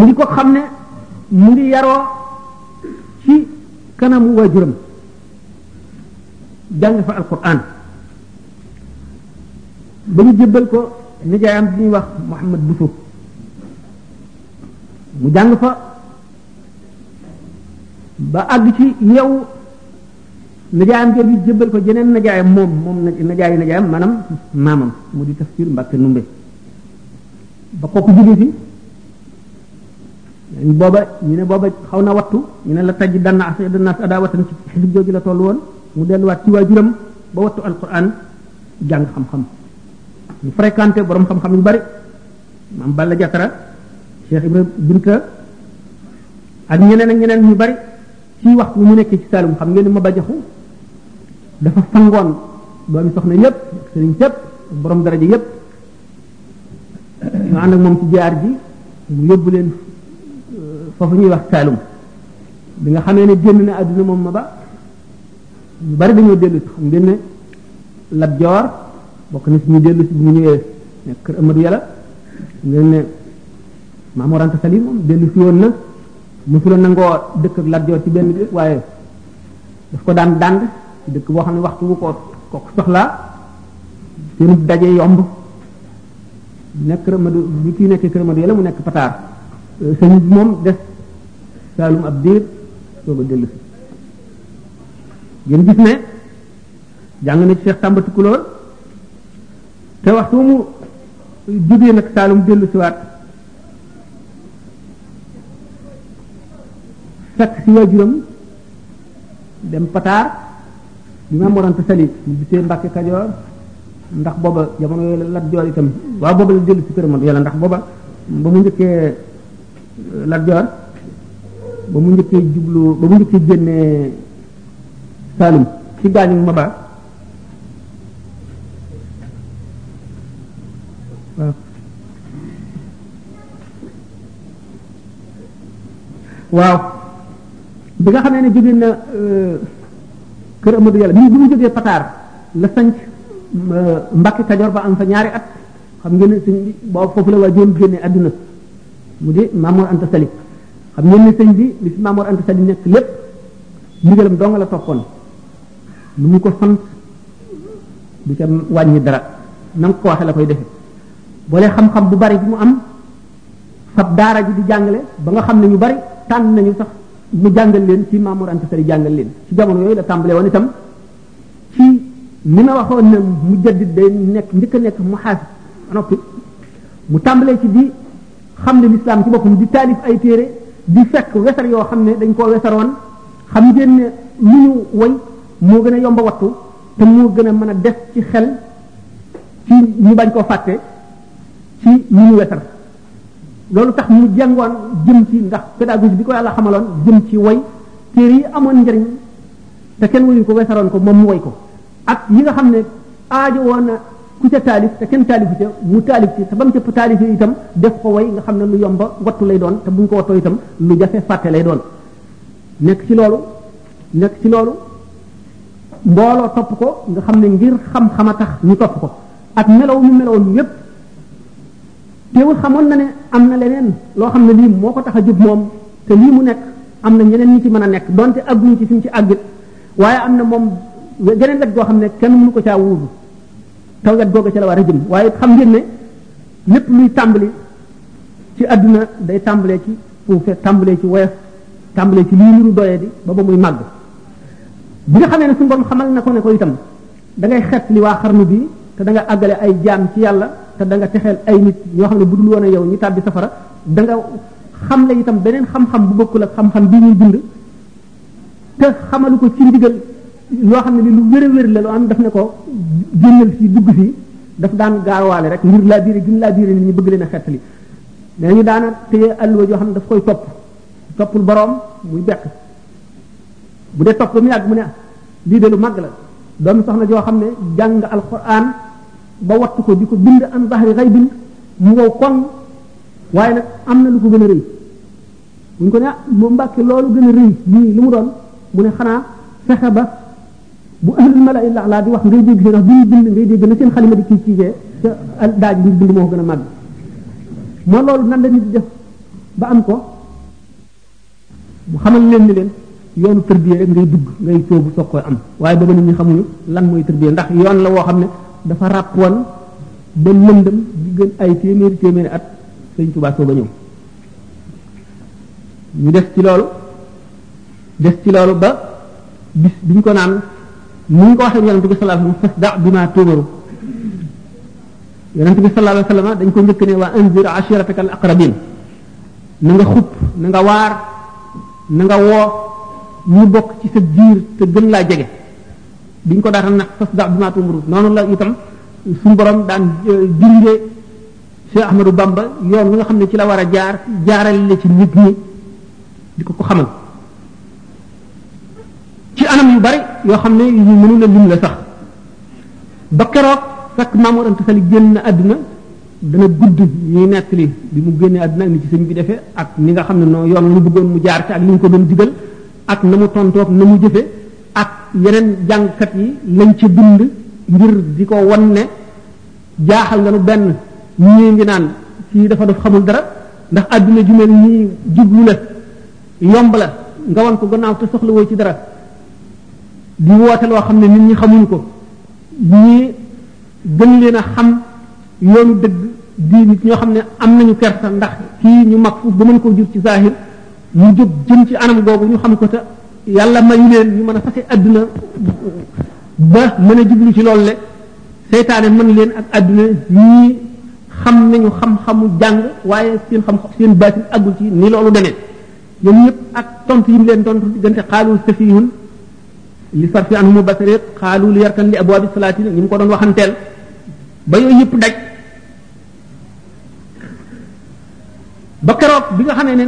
mu di ko xam ne mu ngi yaroo ci kanamu waajuram jàng fa alquran ba ñu jébbal ko nijaayam bi ñuy wax Mouhamad Bousso mu jàng fa ba àgg ci yow nijaayam jooju jébbal ko jeneen nijaayam moom moom nijaayu nijaayam maanaam maamam mu di tafsir Mbàkke Numbe ba kooku jóge fi booba ñu ne booba xaw na wattu ñu ne la taj danna as danna ada watan ci xisib jooju la toll woon mu delluwaat ci waajuram ba wattu alquran jàng xam-xam ñu fréquenté borom xam-xam yu bari maam Balla Jatara Cheikh Ibrahima Binta ak ñeneen ak ñeneen ñu bari ci wax bu mu nekkee ci Saalum xam ngeen ni ma bajaxu dafa fangoon doomi soxna yépp ak sëriñ sépp borom daraja yépp ñu ànd ak moom ci jaar ji mu yóbbu leen foofu ñuy wax Saalum bi nga xamee ne génn na àdduna moom ma ba ñu bari dañoo dellu si xam ngeen ne Lat Joor bokk na si ñu dellu si bu mu ñëwee nekk kër Amadou Yàlla ngeen ne Maam Mor Anta Sali moom dellu si woon na mosula nangoo dëkk ak Lat Joor ci benn bi waaye daf ko daan dànd ci dëkk boo xam ne waxtu wu ko kooku soxlaa seenub daje yomb nekk kër Madu bi kii nekkee kër Madu yàlla mu nekk pataar sëñ bi moom des saalum ab diir soo ko dellu si ngeen gis ne jàng na ci Cheikh Samba Tukulóor te waxtu mu jógee nag saalum dellu si waat fekk si waajuram dem pataar bi ma morante sali ñu bisee Mbàkke Kajoor ndax booba jamono yooyu la Lat Joor itam waaw booba la dellu si kër man yàlla ndax booba ba mu njëkkee euh, Lat Joor ba mu njëkkee jublu ba mu njëkkee génnee Saalum ci gaañu ma ba waaw waaw bi nga xamee ne jóge na kër Amadou Yàlla bi bi mu jógee Pataar la sanc Mbàkke Kajoor ba am fa ñaari at xam ngeen ne sëñ bi boobu foofu la waa joon génne àdduna mu di Maamoor Anta Sali xam ngeen ne sëñ bi li fi Maamoor Anta Sali nekk lépp ndigalam dong la toppoon lu mu ko sant du ca wàññi dara na nga ko waxee la koy defe boole xam-xam bu bari bi mu am fab daara ji di jàngale ba nga xam ne ñu bari tànn nañu sax mu jàngal leen ci Mamour Anta Sali jàngal leen ci jamono yooyu la tàmbalee woon itam ci ni ma waxoon ne mu jaddit day nekk njëkk a nekk mu xaas noppi mu tàmbalee ci di xam ne lislaam ci boppam di taalif ay téere di fekk wesar yoo xam ne dañ koo wesaroon xam ngeen ne lu ñu woy moo gën a yomb a wattu te moo gën a mën a des ci xel ci ñu bañ koo fàtte ci lu ñu wetar loolu tax mu jàngoon jëm ci ndax pédagogie bi ko yàlla xamaloon jëm ci woy téere yi amoon njëriñ te kenn woyu ko wesaroon ko moom mu woy ko ak yi nga xam ne aajo woon na ku ca taalif te kenn taalifu ca mu taalif ci te ba mu ca taalif itam def ko woy nga xam ne lu yomba wattu lay doon te buñ ko wattoo itam lu jafe fàtte lay doon nekk ci loolu nekk ci loolu mbooloo topp ko nga xam ne ngir xam-xam a tax ñu topp ko ak melaw mu melawoon yépp teewul xamoon na ne am na leneen loo xam ne lii moo ko tax a jóg moom te lii mu nekk am na ñeneen ñi ci mën a nekk donte àgguñu ci fi mu ci àggit waaye am na moom geneen wet goo xam ne kenn mënu ko caa wuubu taw wet googa ca la war a jëm waaye xam ngeen ne lépp luy tàmbali ci àdduna day tàmbalee ci suufe tàmbalee ci woyof tàmbalee ci lii niru doyee di ba ba muy màgg bi nga xamee ne suñu borom xamal na ko ne ko itam da ngay xet li waa xarnu bi te da nga àggale ay jaam ci yàlla te da nga texeel ay nit ñoo xam ne bu dul woon a yow ñu tàbbi safara da nga xam la itam beneen xam-xam bu bokkul ak xam-xam bi ñuy bind te xamalu ko ci ndigal loo xam ne li lu wér a wér la loo am daf ne ko génnal fii dugg fii daf daan gaawaale rek ngir laa biire gim laa biire nit ñi bëgg leen a xett li nee ñu daana téye alluwa joo xam ne daf koy topp toppul boroom muy bekk bu dee topp ba mu yàgg mu ne lii de lu màgg la doomi soxna joo xam ne jàng alquran ba wattu ko di ko bind an zahri ghaybin mu wow koŋ waaye nag am na lu ko gën a rëy buñ ko ne ah moom mbàkke loolu gën a rëy lii lu mu doon mu ne xanaa fexe ba bu ahlul mala illa laa di wax ngay dégg seen wax bu ñu bind ngay dégg na seen xalima di ci ciigee te daaj bi ñu bind moo gën a màgg moo loolu nan la nit di def ba am ko mu xamal leen ni leen yoonu tërbiye rek ngay dugg ngay soobu soog koy am waaye booba nit ñi xamuñu lan mooy tërbiye ndax yoon la woo xam ne dafa ràpp woon ba lëndëm di gën ay téeméeri téeméeri at sëñ Tuubaa soog a ñëw ñu def ci loolu def ci loolu ba bis bi ñu ko naan ni ñu ko waxee yonent bi sallallahu alayhi wasallam fas da bi maa tuumaru yonent bi sallallahu alayhi wasallam dañ ko njëkk ne waa anzir ashirataka al aqrabin na nga xub na nga waar na nga woo ñu bokk ci sa biir te gën laa jege biñ ko daatal nag fas da bi maa tumuru noonu la itam suñu borom daan junde Cheikh Ahmadou Bamba yoon wi nga xam ne ci la war a jaar jaarale la ci nit ñi di ko ko xamal ci anam yu bari yoo xam ne yu mënul a lim la sax ba keroog fekk Mamour Anta Sali génn na àdduna dana gudd ñuy nekk li bi mu génnee àdduna ni ci sëñ bi defee ak ni nga xam ne noo yoon ñu bëggoon mu jaar ci ak li ñu ko doon digal ak na mu tontoog na mu jëfe ak yeneen jàngkat yi lañ ca bind ngir di ko wan ne jaaxal nga nu benn ñii ngi naan kii dafa def xamul dara ndax àdduna ju mel nii jublu la yomb la nga wan ko gannaaw te soxla woo ci dara di woote loo xam ne nit ñi xamuñ ko ñii gën leen a xam yoonu dëgg di nit ñoo xam ne am nañu kersa ndax kii ñu mag foofu ba mën koo jur ci zahir mu jóg jëm ci anam googu ñu xam ko te yàlla mayu leen ñu mën a fase adduna ba mën a jublu ci loolu le seytaane mën leen ak adduna ñii xam nañu xam-xamu jàng waaye seen xam seen baatin aggul ci ni loolu demee ñoom ñëpp ak tontu yi mu leen tontu diggante xaalul safihun li sarfi an mu basari xaalu li yarkan li abwaabi salaati ñu mu ko doon waxanteel ba yooyu yëpp daj ba keroog bi nga xamee ne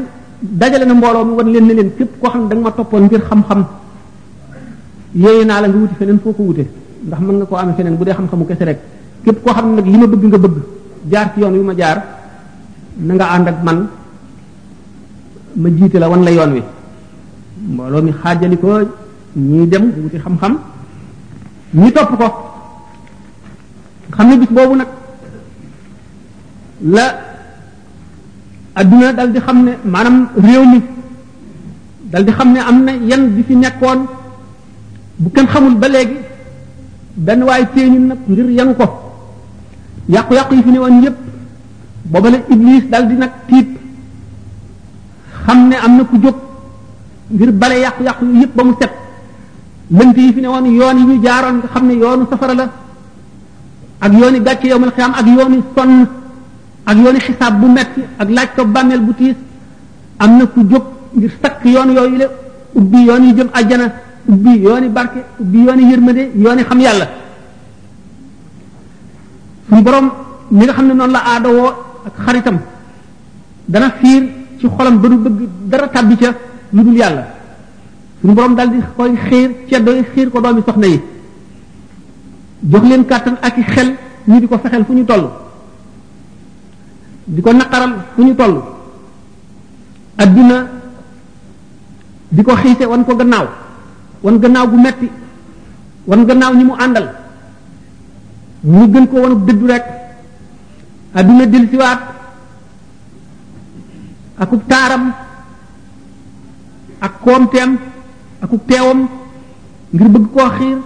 dajale na mbooloo mi wan leen ne leen képp koo xam ne da nga ma toppoon ngir xam-xam yooyu naa la nga wuti feneen foo ko wute ndax mën nga koo amee feneen bu dee xam-xamu kese rek képp koo xam ne nag li ma bëgg nga bëgg jaar ci yoon wi ma jaar na nga ànd ak man ma jiite la wan la yoon wi mbooloo mi xaajali ko ñii dem wuti xam-xam ñi topp ko xam ne bis boobu nag la adduna dal di xam ne maanaam réew mi dal di xam ne am na yan bi fi nekkoon bu kenn xamul ba léegi benn waay téeñu nag ngir yanu ko yàqu-yàqu yi fi ne woon yépp booba la iblis dal di nag tiit xam ne am na ku jóg ngir bale yàqu-yàqu yu yëpp ba mu set lënt yi fi ne woon yoon yi ñu jaaroon nga xam ne yoonu safara la ak yooni gàcce yowmal xiyaam ak yooni sonn ak yooni xisaab bu metti ak laaj ko bàmmeel bu tiis am na ku jóg ngir sakk yoon yooyu le ubbi yoon yi jëm àjjana ubbi yooni barke ubbi yooni yërmande yooni xam yàlla suñu borom mi nga xam ne noonu la aadawoo ak xaritam dana fiir ci xolam ba du bëgg dara tàbbi ca lu dul yàlla suñu borom daal di koy xiir ceddo yi xiir ko doomi soxna yi jox leen kàttan ak i xel ñu di ko fexeel fu ñu toll di ko naqaral fu ñu toll adduna di ko xiise wan ko gannaaw wan gannaaw bu metti wan gannaaw ñi mu àndal ñu gën ko wanu dëddu rek adduna dil siwaat akub taaram ak koomteem akub teewam ngir bëgg koo xiir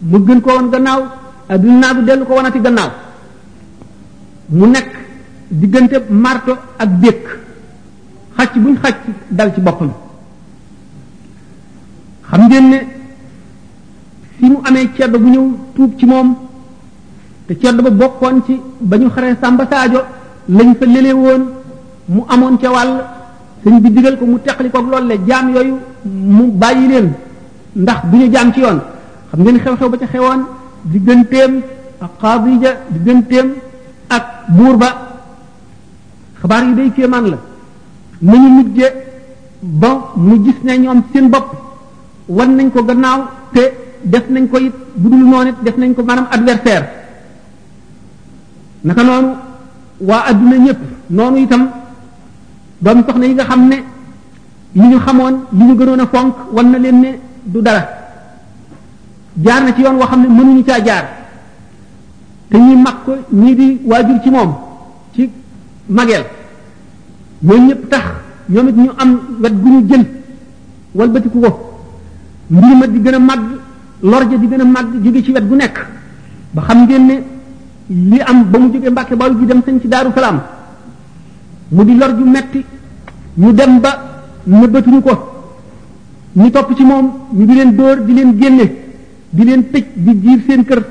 mu gën ko woon gannaaw adduna naa bu dellu ko wanati gannaaw mu nekk diggante marto ak dékk xacc buñ xacc dal ci boppam xam ngeen ne fi mu amee ceddo bu ñëw tuub ci moom te ceddo ba bokkoon ci ba ñu xaree Samba Sadio lañ fa lële woon mu amoon ca wàll sëñ bi digal ko mu teqali koog loolu le jaam yooyu mu bàyyi leen ndax du ñu jaam ci yoon xam ngeen xew-xew ba ca xewoon digganteem ak xaadija digganteem ak buur ba xabaar yi day kéemaan la nañu mujje ba mu gis ne ñoom seen bopp wan nañ ko gannaaw te def nañ ko it bu dul noonu it def nañ ko maanaam adversaire naka noonu waa adduna ñëpp noonu itam doomu soxna yi nga xam ne li ñu xamoon li ñu gënoon a fonk wan na leen ne du dara jaar na ci yoon woo xam ne mënuñu caa jaar te ñi mag ko ñii di waajur ci moom ci mageel ñoom ñëpp tax ñoom it ñu am wet gu ñu jël walbatiku ko mbir ma di gën a màgg lor ja di gën a màgg jóge ci wet gu nekk ba xam ngeen ne li am ba mu jógee Mbàkke Bawol gi dem sañ ci Daaru Salaam mu di lor ju metti ñu dem ba nëbbatuñu ko ñu topp ci moom ñu di leen dóor di leen génne di leen tëj di jiir seen kër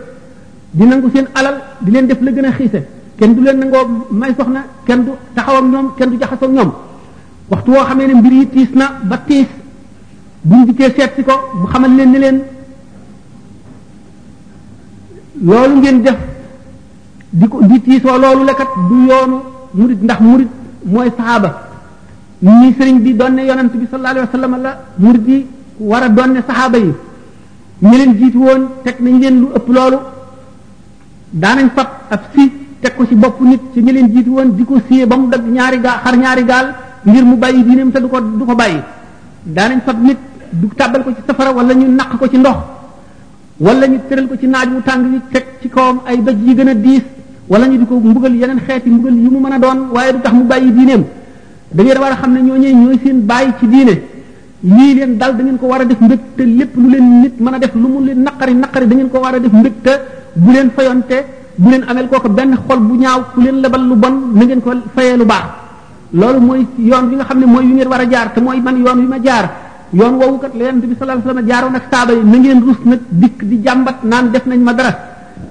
di nangu seen alal di leen def la gën a xiise kenn du leen nangoo may soxna kenn du taxaw ak ñoom kenn du jaxasoo ak ñoom waxtu woo xamee ne mbir yi tiis na ba tiis buñ dikkee seet si ko mu xamal leen ni leen loolu ngeen def di ko di tiisoo loolu la kat du yoonu murid ndax murid mooy saaba ni sëriñ bi doon ne yonent bi sallallahu alayhi wa sallam la murid yi war a doon ne saxaaba yi ñi leen jiitu woon teg nañ leen lu ëpp loolu daanañ fab ab si teg ko ci bopp nit ci ñi leen jiitu woon di ko siyee ba mu dagg ñaari gaal xar ñaari gaal ngir mu bàyyi diineem te du ko du ko bàyyi daanañ fab nit du tàbbal ko ci safara wala ñu naq ko ci ndox wala ñu tëral ko ci naaj wu tàng wi teg ci kawam ay doj yi gën a diis wala ñu di ko mbugal yeneen xeeti mbugal yu mu mën a doon waaye du tax mu bàyyi diineem da ngeen war a xam ne ñooñee ñooy seen bàyyi ci diine lii leen dal da ngeen ko war a def mbég te lépp lu leen nit mën a def lu mu leen naqari naqari da ngeen ko war a def mbég te bu leen fayonte bu leen amel kooku benn xol bu ñaaw ku leen lebal lu bon na ngeen ko fayee lu baax loolu mooy yoon bi nga xam ne mooy yu ngeen war a jaar te mooy man yoon wi ma jaar yoon woowu kat la yonent bi sallallahu alayhi wasallam jaaroon ak saaba yi na ngeen rus nag dikk di jàmbat naan def nañ ma dara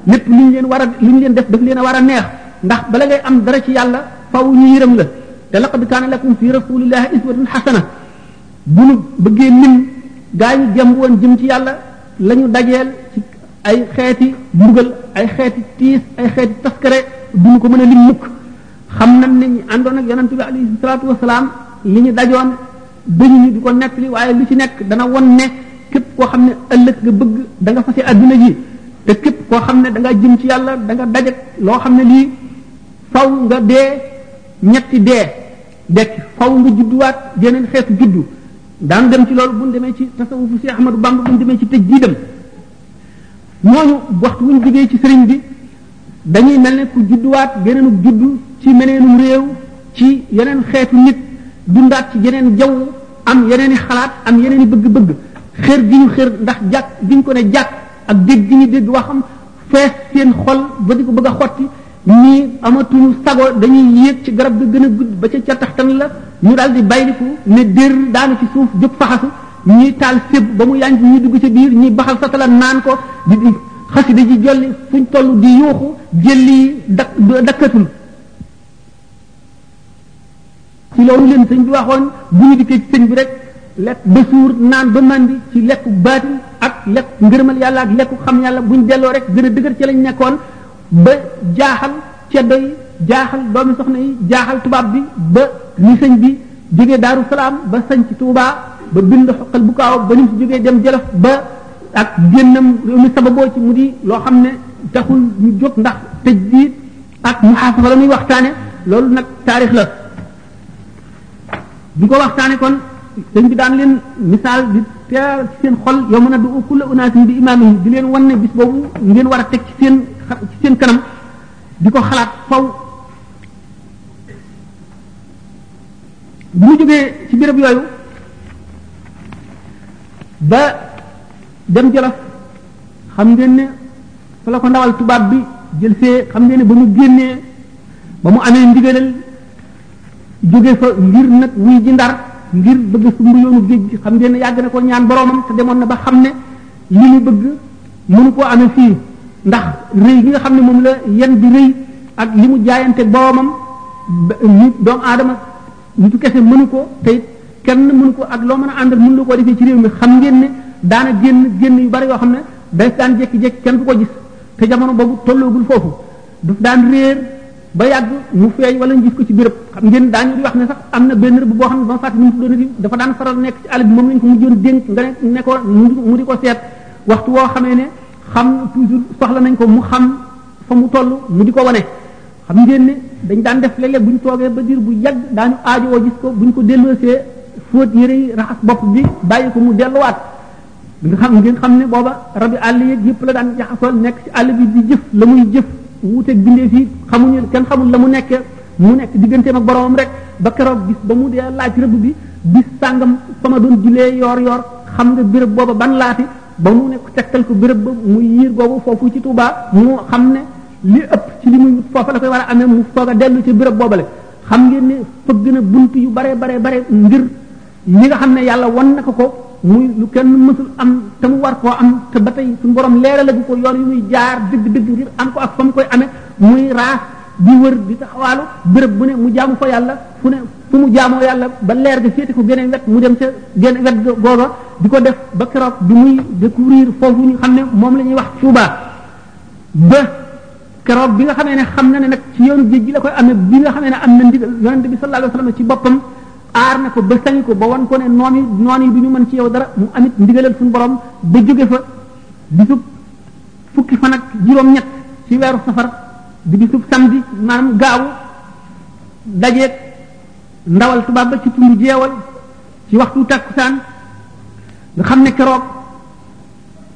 lépp lu ñu leen war a lu ñu leen def daf leen a war a neex ndax bala ngay am dara ci yàlla faw ñu yërëm la te laqad kaana lakum fi rasulillahi iswatun hasana bu nu bëggee lim gaañu jëm woon jëm ci yàlla la ñu dajeel ci ay xeeti mbugal ay xeeti tiis ay xeeti taskare du ñu ko mën a lim mukk xam nañ ne ñu àndoon ak yonent bi alayhi salaatu wasalaam li ñu dajoon dañu ñu di ko nekk li waaye lu ci nekk dana won ne képp koo xam ne ëllëg nga bëgg da nga fase adduna ji te képp koo xam ne da nga jëm ci yàlla da nga dajek loo xam ne lii faw nga dee ñetti dee dekk faw nga judduwaat geneen xeetu juddu daan dem ci loolu bu ñu demee ci tasawufu si Ahmadu Bamba bu ñu demee ci tëj jii dem ñooñu waxtu bu ñu jógee ci sëriñ bi dañuy mel ne ku judduwaat geneenu juddu ci meneenum réew ci yeneen xeetu nit dundaat ci yeneen jaww am yeneen i xalaat am yeneen i bëgg-bëgg xër gi ñu xër ndax jàkk gi ñu ko ne jàkk ak dégg gi ñu dégg waxam fees seen xol ba di ko bëgg a xotti ñii amatuñu sago dañuy yéeg ci garab ga gën a gudd ba ca ca taxtan la ñu daal di bayliku ne dér daanu ci suuf jóg faxasu ñii taal séb ba mu yànj ñii dugg ca biir ñii baxal satala naan ko di di xasida ji jolli fuñ toll di yuuxu jëlli dak dakkatul ci loolu leen sëñ bi waxoon bu ñu dikkee ci sëñ bi rek lekk ba suur naan ba mandi ci lekku baatin ak lekk ngërëmal yàlla ak lekku xam yàlla bu ñu delloo rek gën a dëgër ci lañ nekkoon ba jaaxal ceddo yi jaaxal doomi soxna yi jaaxal tubaab bi ba ni sëñ bi jógee daaru salaam ba sañ ci tuubaa ba bind xoqal bu kaaw ba ni si jógee dem jolof ba ak génnam réew mi sababoo ci mu di loo xam ne taxul ñu jóg ndax tëj bi ak muhaasaba la muy waxtaane loolu nag taarix la bu ko waxtaane kon sëñ bi daan leen misaal di teer ci seen xol yow mën a du kulla unaasin bi imaamihim di leen wan ne bis boobu ngeen war a teg ci seen ci seen kanam di ko xalaat faw bu mu jógee ci béréb yooyu ba dem Jolof xam ngeen ne fa la ko ndawal tubaab bi jël see xam ngeen ne ba mu génnee ba mu amee ndigalal jóge fa ngir nag wuy ji ndar ngir bëgg sumb yoonu géej gi xam ngeen ne yàgg na ko ñaan boroomam te demoon na ba xam ne li mu bëgg mënu koo amee fii ndax rëy gi nga xam ne moom la yan bi rëy ak li mu jaayante boroomam ba nit doomu aadama nitu kese mënu ko te it kenn mënu ko ak loo mën a àndal mënu la koo defee ci réew mi xam ngeen ne daana génn génn yu bari yoo xam ne day daan jékki-jékki kenn du ko gis te jamono boobu tolloogul foofu daf daan réer ba yàgg mu feeñ wala ñu gis ko ci béréb xam ngeen daañu di wax ne sax am na benn rëbb boo xam ne ba ma fàtte nu mu tuddoon fi dafa daan faral nekk ci àll bi moom lañ ko mujjoon dénk nga ne ne ko mu di ko seet waxtu woo xamee ne xam toujours soxla nañ ko mu xam fa mu toll mu di ko wane xam ngeen ne dañ daan def léeg-léeg bu ñu toogee ba diir bu yàgg daañu aajowoo gis ko bu ñu ko delloosee fóot yére yi raxas bopp bi bàyyi ko mu delluwaat nga xam ngeen xam ne booba rabi àll yeeg yëpp la daan jaxasool nekk ci àll bi di jëf la muy jëf wuuteeg bindee fii xamuñu kenn xamul la mu nekkee mu nekk digganteem ak boromam rek ba keroog bis ba mu dee laaj rëbb bi bis sàngam fa ma doon julee yoor yoor xam nga béréb booba ban laati ba mu nekk tegtal ko béréb ba mu yiir boobu foofu ci Touba mu xam ne li ëpp ci li muy foofa la koy war a amee mu foog a dellu ci béréb boobale xam ngeen ne fëgg na bunt yu bare bare bare ngir ñi nga xam ne yàlla won na ko ko muy lu kenn mësul am te mu war koo am te ba tey suñu borom leerale bu ko yoon yu muy jaar dëgg dëgg ngir am ko ak fa mu koy amee muy raas di wër di taxawaalu béréb bu ne mu jaamu fa yàlla fu ne fu mu jaamoo yàlla ba leer ga féete ko geneen wet mu dem ca geneen wet googa di ko def ba keroog bi muy découvrir foofu ñu xam ne moom la ñuy wax Touba ba keroog bi nga xamee ne xam na ne nag ci yoonu géej gi la koy amee bi nga xamee ne am na ndigal yonent bi sallallahu alayhi wasallam ci boppam aar na ko ba sañ ko ba wan ko ne noon yi noon yi du ñu mën ci yow dara mu amit ndigalal suñu borom ba jóge fa bisub fukki fan ak juróom-ñett ci weeru safar di bisub samedi maanaam gaawu dajeeg ndawal tubaab ba ci tundu jeewal ci waxtu takkusaan nga xam ne keroog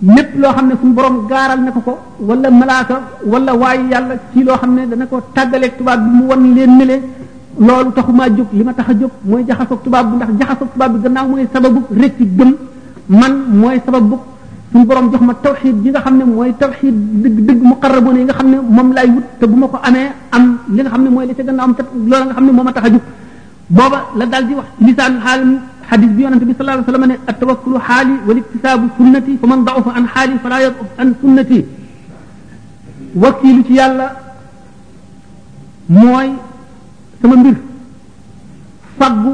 lépp loo xam ne suñu borom gaaral na ko ko wala malaaka wala waayu yàlla ci loo xam ne dana ko tàggaleeg tubaab bi mu wan leen ne leen loolu taxumaa jóg li ma tax a jóg mooy jaxasoog tubaab bi ndax jaxasoog tubaab bi gannaaw mooy sababu rëcc gëm man mooy sababu suñu borom jox ma tawxiid yi nga xam ne mooy tawxiid dëgg dëgg muqarraboon yi nga xam ne moom laay wut te bu ma ko amee am li nga xam ne mooy li ca gannaaw am te loolu nga xam ne moo ma tax a jóg booba la dal di wax lisaan xaal xadis bi yonente bi sallallahu alayhi wa sallam ne at tawakkulu xaali wal iktisaabu sunnati fa man daofa an xaali fala yaduf an sunnati wakkiilu ci yàlla mooy sama mbir faggu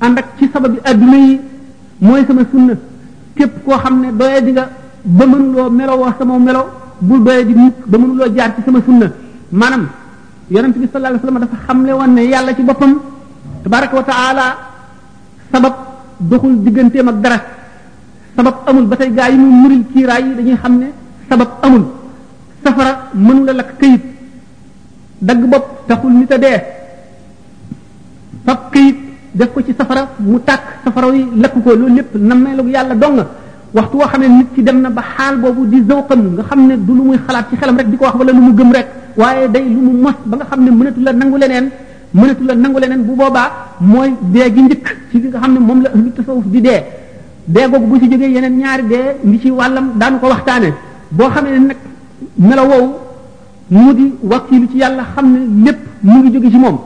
ànd ak ci sababi adduna yi mooy sama sunna képp koo xam ne doye di nga ba mënuloo melo wax sama melo bul doye di mukk ba mënuloo jaar ci sama sunna maanaam yonent bi sallallahu alayhi wasallam dafa xamle woon ne yàlla ci boppam tabaraka wa taala sabab doxul digganteem ak dara sabab amul ba tey gaa yi mu muril kiiraay yi dañuy xam ne sabab amul safara mënula lakk këyit dagg bopp taxul nit a dee fab kayit def ko ci safara mu tàkk safara yi lakk ko loolu lépp nammeelu yàlla dong nga waxtu woo xam ne nit ki dem na ba xaal boobu di zawqam nga xam ne du lu muy xalaat ci xelam rek di ko wax wala lu mu gëm rek waaye day lu mu mos ba nga xam ne mënatu la nangu leneen mënatu la nangu leneen bu boobaa mooy dee gi njëkk ci li nga xam ne moom la ahlu tasawuf di dee dee googu bu ci jógee yeneen ñaari dee ngi ci wàllam daanu ko waxtaane boo xamee ne nag melo woowu mu di wakkilu ci yàlla xam ne lépp mu ngi jóge ci moom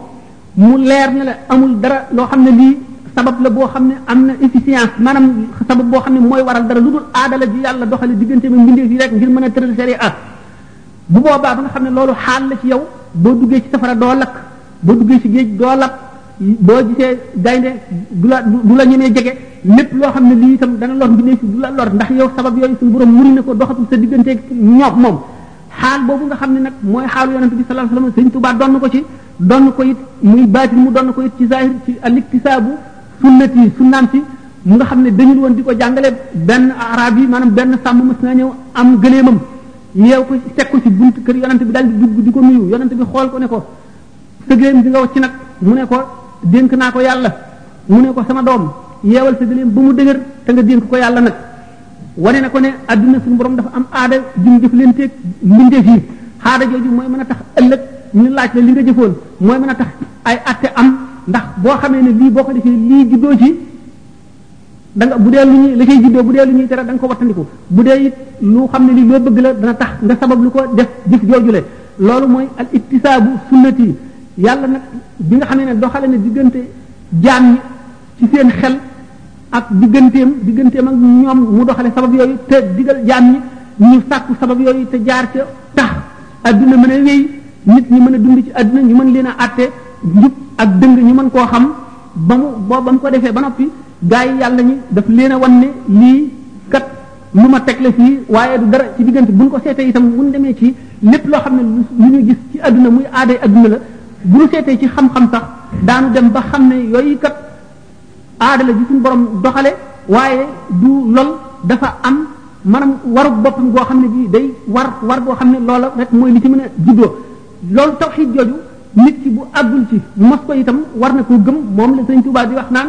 mu leer ne la amul dara loo xam ne lii sabab la boo xam ne am na efficience maanaam sabab boo xam ne mooy waral dara lu dul aada la ju yàlla doxale diggante bi mbindeef yi rek ngir mën a tëral sariya ah bu boobaa ba nga xam ne loolu xaal la ci yow boo duggee ci safara doo lakk boo duggee ci géej doo lakk boo gisee gaynde du la du la ñemee jege lépp loo xam ne lii itam dana lor mbindeef yi du la lor ndax yow sabab yooyu suñu borom muri na ko doxatul sa digganteeg ñoom moom xaal boobu nga xam ne nag mooy xaalu yonent bi sallallahu alayhi wasallam sëñ Tuubaa donn ko ci donn ko it muy baatin mu donn ko it ci zahir ci al-iktisaabu sunnati yi sunnaam si mu nga xam ne dañul woon di ko jàngale benn arab yi maanaam benn sàmm mas naa ñëw am gëleemam yeew ko teg ko ci bunt kër yonent bi daal di dugg di ko nuyu yonent bi xool ko ne ko sa gëleem bi nga wacc nag mu ne ko dénk naa ko yàlla mu ne ko sama doom yeewal sa gëleem ba mu dëgër te nga dénk ko yàlla nag wane na ko ne adduna suñu borom dafa am aada jum jëf leen teeg mbindeef yi aada jooju mooy mën a tax ëllëg ñu laaj la li nga jëfoon mooy mën a tax ay atte am ndax boo xamee ne lii boo ko defee lii juddoo ci da nga bu dee lu ñuy la cay juddoo bu dee lu ñuy tere da nga ko wattandiku bu dee it lu xam ne li loo bëgg la dana tax nga sabab lu ko def jëf joojule loolu mooy al ittisaabu sunnati yàlla nag bi nga xamee ne doxale na diggante jaam ñi ci seen xel ak digganteem digganteem ak ñoom mu doxale sabab yooyu te digal jaam ñi ñu sàkku sabab yooyu te jaar ca tax adduna mën a wéy nit ñi mën a dund ci adduna ñu mën leen a àtte njub ak dëng ñu mën koo xam ba mu boo ba mu ko defee ba noppi gaa yi yàlla ñi daf leen a wan ne lii kat lu ma teg la fii waaye du dara ci diggante buñ ko seetee itam buñ demee ci lépp loo xam ne lu ñu gis ci adduna muy aaday adduna la bu ñu seetee ci xam-xam sax daanu dem ba xam ne yooyu kat aada la ji suñu borom doxale waaye du lol dafa am maanaam waru boppam goo xam ne bii day war war goo xam ne loola rek mooy li ci mën a juddoo loolu tawxiid jooju nit ki bu àggul ci mos ko itam war na koo gëm moom la sëñ Tuubaa di wax naan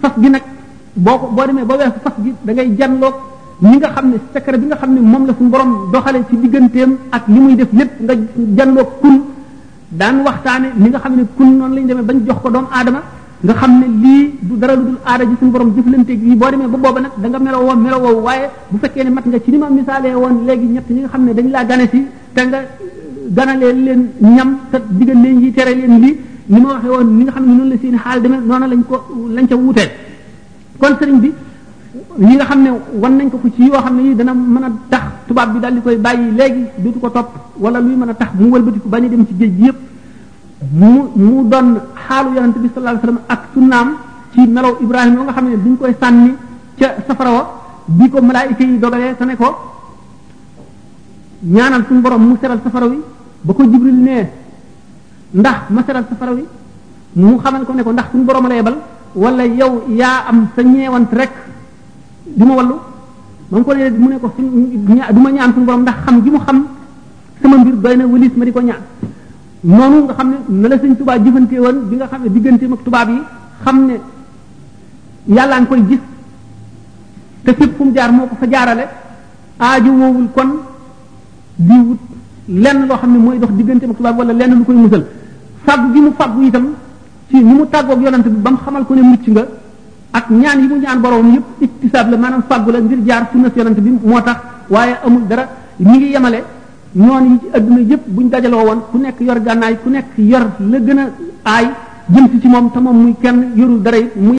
fas gi nag boo ko boo demee ba weesu fas gi da ngay janloog ñi nga xam ne secret bi nga xam ne moom la suñu borom doxale ci digganteem ak li muy def lépp nga janloog kun daan waxtaane li nga xam ne kun noonu lañ demee bañ jox ko doomu aadama nga xam ne lii du dara lu dul aada ji suñu borom jëflanteeg lii boo demee ba booba nag da nga meloo woo meloo woowu waaye bu fekkee ne mat nga ci ni ma misaalee woon léegi ñett ñi nga xam ne dañ laa gane si te nga ganalee leen ñam te digal leen yi tere leen lii ni ma waxee woon ni nga xam ne noonu la seen xaal demee noonu lañ ko lañ ca wutee kon sëriñ bi yi nga xam ne wan nañ ko ko ci yoo xam ne yi dana mën a tax tubaab bi daal di koy bàyyi léegi dootu ko topp wala luy mën a tax mu wëlbatiku bañ a dem ci géej gi yëpp mu mu doon xaalu yonente bi sallallahu alayhi wasallam ak sunnaam ci melaw Ibrahima nga xam ne duñ koy sànni ca safara wa bi ko malaayika yi dogalee te ne ko ñaanal suñu borom mu seral safara wi ba ko jibril nee ndax ma seral safara wi mu xamal ko ne ko ndax suñu borom la yebal wala yow yaa am sa ñeewant rek di ma wallu ba mu ko lee mu ne ko du ma ñaan suñu borom ndax xam gi mu xam sama mbir doy na wëlis ma di ko ñaan noonu nga xam ne na la sëñ tubaab jëfante woon bi nga xam ne diggante mag tubaab yi xam ne yàllaa ngi koy gis te fépp fu mu jaar moo ko fa jaarale aaju woowul kon di wut lenn loo xam ne mooy dox diggante ak tubaab wala lenn lu koy musal fàggu gi mu fàggu itam ci ni mu tàggoog yonent bi ba mu xamal ko ne mucc nga ak ñaan yi mu ñaan borom yëpp iktisaab la maanaam fàggu la ngir jaar sunna yonent bi moo tax waaye amul dara ñi ngi yemale noonu yi ci adduna yëpp buñ dajaloo woon ku nekk yor gànnaay ku nekk yor la gën a aay jëm si ci moom te moom muy kenn yorul dara it muy